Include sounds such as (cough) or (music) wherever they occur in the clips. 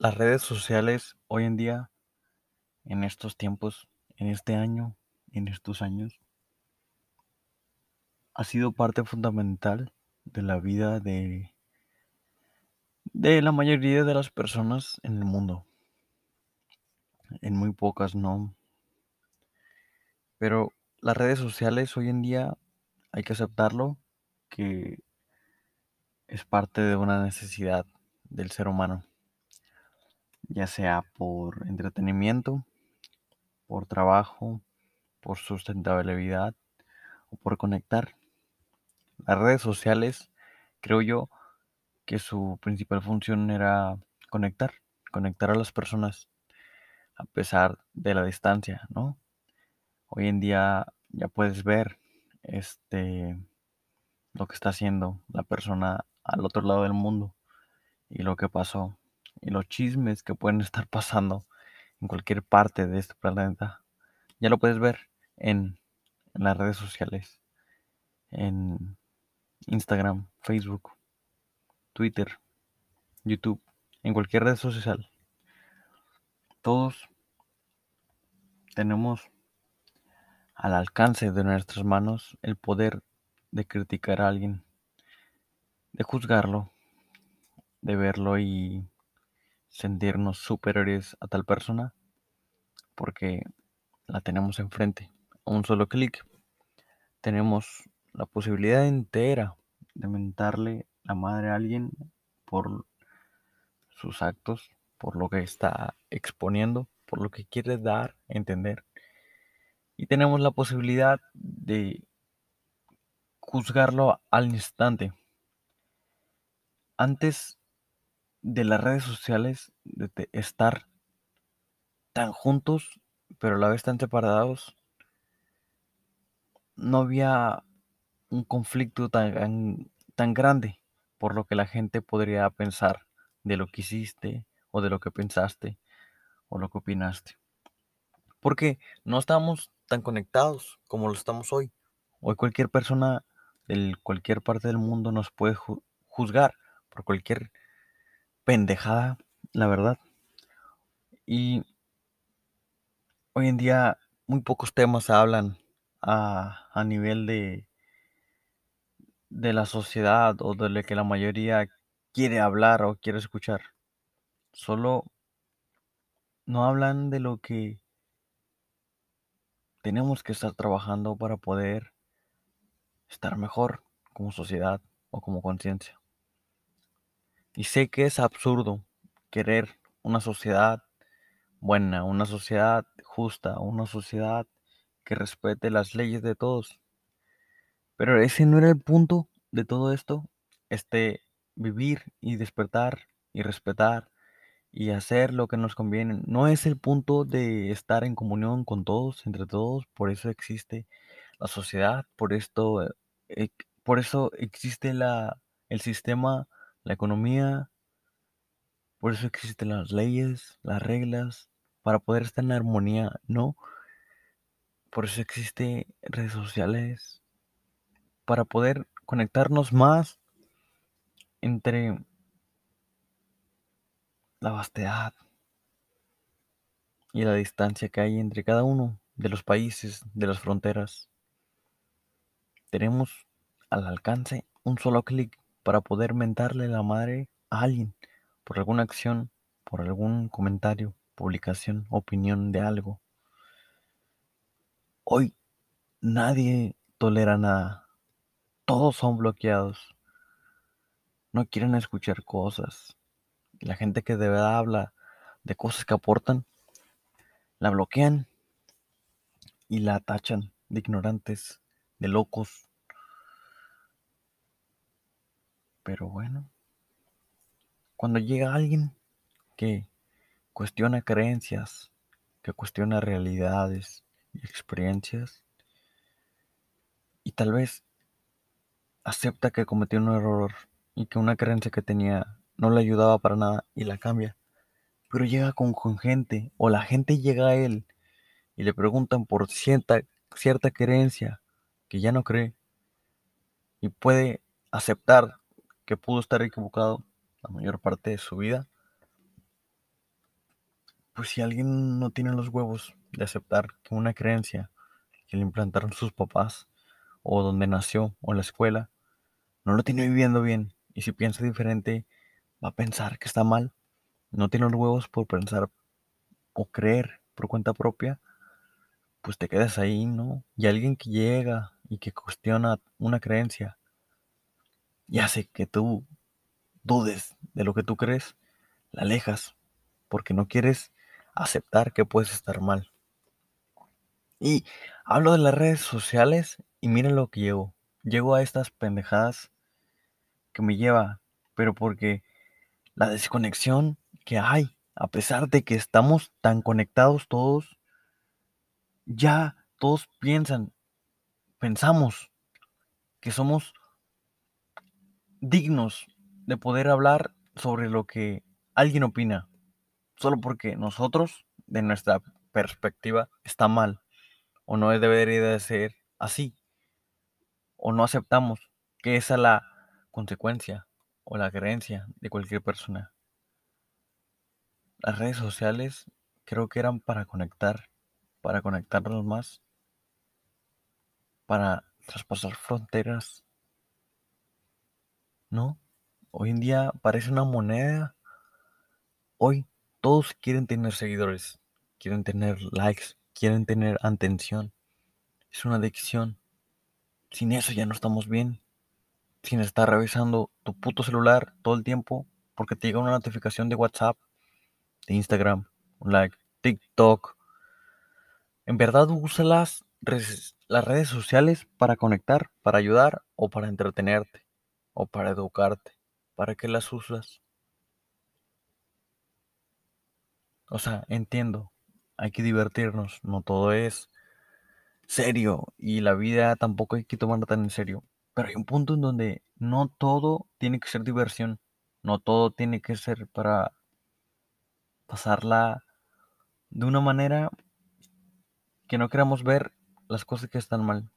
Las redes sociales hoy en día, en estos tiempos, en este año, en estos años, ha sido parte fundamental de la vida de, de la mayoría de las personas en el mundo. En muy pocas no. Pero las redes sociales hoy en día hay que aceptarlo que es parte de una necesidad del ser humano, ya sea por entretenimiento, por trabajo, por sustentabilidad o por conectar. Las redes sociales, creo yo, que su principal función era conectar, conectar a las personas a pesar de la distancia, ¿no? Hoy en día ya puedes ver este lo que está haciendo la persona al otro lado del mundo y lo que pasó y los chismes que pueden (laughs) estar pasando en cualquier parte de este planeta. Ya lo puedes ver en, las redes sociales, en Instagram, Facebook, Twitter, YouTube, en cualquier red social. Todos tenemos al alcance de nuestras manos el poder de criticar a alguien, de juzgarlo, de verlo y sentirnos superiores a tal persona porque la tenemos enfrente. A un solo clic tenemos la posibilidad entera de mentarle la madre a alguien por sus actos, por lo que está exponiendo, por lo que quiere dar entender. Y tenemos la posibilidad de juzgarlo al instante. Antes de las redes sociales, de estar tan juntos, pero a la vez tan separados, no había un conflicto tan, tan grande por lo que la gente podría pensar de lo que hiciste o de lo que pensaste o lo que opinaste. Porque no estamos tan conectados como lo estamos hoy. Hoy cualquier persona de cualquier parte del mundo nos puede juzgar por cualquier pendejada, la verdad. Y hoy en día muy pocos temas hablan a, a nivel de, de la sociedad o de lo que la mayoría quiere hablar o quiere escuchar. Solo no hablan de lo que tenemos que estar trabajando para poder estar mejor como sociedad o como conciencia. Y sé que es absurdo querer una sociedad buena, una sociedad justa, una sociedad que respete las leyes de todos. Pero ese no era el punto de todo esto, este vivir y despertar y respetar y hacer lo que nos conviene. No es el punto de estar en comunión con todos, entre todos, por eso existe la sociedad, por esto, eh, por eso existe la, el sistema, la economía, por eso existen las leyes, las reglas, para poder estar en armonía, ¿no? Por eso existen redes sociales, para poder conectarnos más entre la vastedad y la distancia que hay entre cada uno de los países, de las fronteras. Tenemos al alcance un solo clic para poder mentarle la madre a alguien por alguna acción, por algún comentario, publicación, opinión de algo. Hoy nadie tolera nada. Todos son bloqueados. No quieren escuchar cosas. La gente que de verdad habla de cosas que aportan, la bloquean y la tachan de ignorantes, de locos. Pero bueno, cuando llega alguien que cuestiona creencias, que cuestiona realidades y experiencias, y tal vez acepta que cometió un error y que una creencia que tenía no le ayudaba para nada y la cambia. Pero llega con, gente o la gente llega a él y le preguntan por cierta, cierta creencia que ya no cree y puede aceptar que pudo estar equivocado la mayor parte de su vida. pues si alguien no tiene los huevos de aceptar que una creencia que le implantaron sus papás, o donde nació, o la escuela, no lo tiene viviendo bien, y si piensa diferente, va a pensar que está mal, no tiene los huevos por pensar o creer por cuenta propia, pues te quedas ahí, ¿no? Y alguien que llega y que cuestiona una creencia y hace que tú dudes de lo que tú crees, la alejas, porque no quieres aceptar que puedes estar mal. Y hablo de las redes sociales y miren lo que llego. Llego a estas pendejadas que me lleva, pero porque la desconexión que hay, a pesar de que estamos tan conectados todos, ya todos piensan, pensamos que somos dignos de poder hablar sobre lo que alguien opina, solo porque nosotros, de nuestra perspectiva, está mal o no debería de ser así, o no aceptamos que esa es la consecuencia o la creencia de cualquier persona. Las redes sociales creo que eran para conectar, para conectarnos más, para traspasar fronteras. ¿No? Hoy en día parece una moneda. Hoy todos quieren tener seguidores, quieren tener likes, quieren tener atención. Es una adicción. Sin eso ya no estamos bien. Sin estar revisando tu puto celular todo el tiempo porque te llega una notificación de WhatsApp, de Instagram, un like, TikTok. En verdad usa las, las redes sociales para conectar, para ayudar o para entretenerte o para educarte. ¿Para qué las usas? O sea, entiendo, hay que divertirnos, no todo es serio y la vida tampoco hay que tomarla tan en serio. Pero hay un punto en donde no todo tiene que ser diversión, no todo tiene que ser para pasarla de una manera que no queramos ver las cosas que están mal.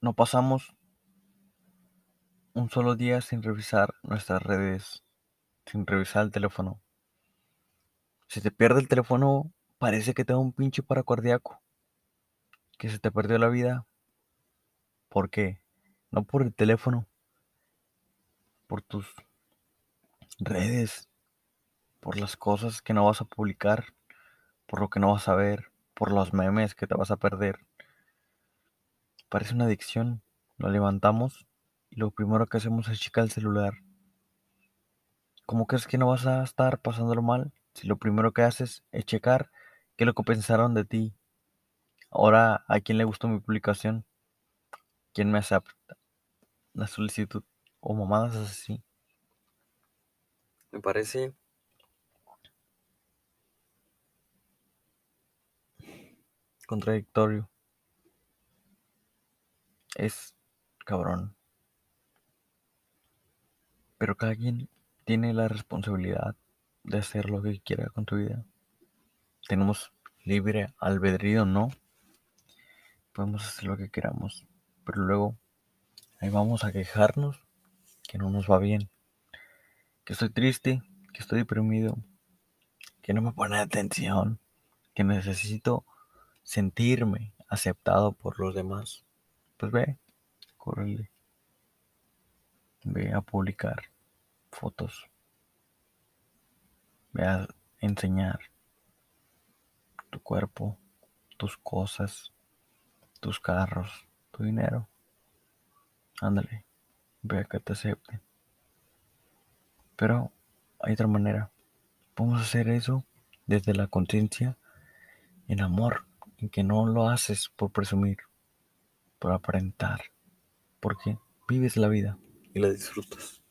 No pasamos un solo día sin revisar nuestras redes, sin revisar el teléfono. Si te pierde el teléfono, parece que te da un pinche paracardiaco. Que se te perdió la vida. ¿Por qué? No por el teléfono. Por tus redes. Por las cosas que no vas a publicar. Por lo que no vas a ver. Por los memes que te vas a perder. Parece una adicción. Lo levantamos y lo primero que hacemos es checar el celular. ¿Cómo crees que no vas a estar pasándolo mal si lo primero que haces es checar qué es lo que pensaron de ti? Ahora, ¿a quién le gustó mi publicación? ¿Quién me acepta la solicitud? O mamadas así. Me parece contradictorio. Es cabrón. Pero cada quien tiene la responsabilidad de hacer lo que quiera con tu vida. Tenemos libre albedrío, ¿no? Podemos hacer lo que queramos, pero luego ahí vamos a quejarnos que no nos va bien, que estoy triste, que estoy deprimido, que no me pone atención, que necesito sentirme aceptado por los demás. Pues ve, córrele, ve a publicar fotos. Ve a enseñar tu cuerpo, tus cosas, tus carros, tu dinero. Ándale, ve a que te acepten. Pero hay otra manera. Podemos hacer eso desde la conciencia, en amor, en que no lo haces por presumir, por aparentar, porque vives la vida y la disfrutas.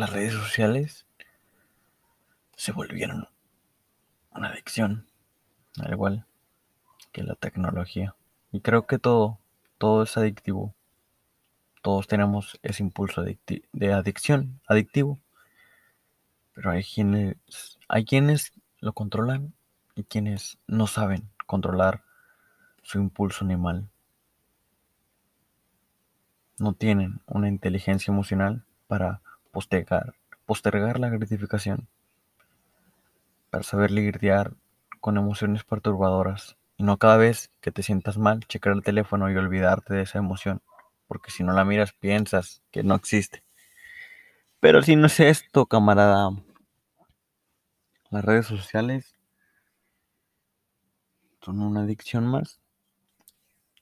Las redes sociales se volvieron una adicción, al igual que la tecnología. Y creo que todo, todo es adictivo. Todos tenemos ese impulso de adicción, adictivo. Pero hay quienes, hay quienes lo controlan y quienes no saben controlar su impulso animal. No tienen una inteligencia emocional para postergar, postergar la gratificación, para saber lidiar con emociones perturbadoras y no cada vez que te sientas mal checar el teléfono y olvidarte de esa emoción, porque si no la miras piensas que no existe. Pero si no es esto, camarada, las redes sociales son una adicción más.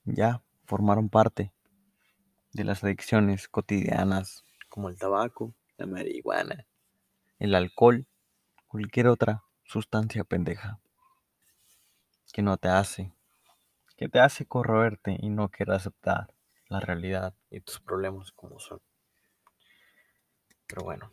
Ya formaron parte de las adicciones cotidianas como el tabaco, la marihuana, el alcohol, cualquier otra sustancia pendeja que no te hace, que te hace corroerte y no querer aceptar la realidad y tus problemas como son. Pero bueno.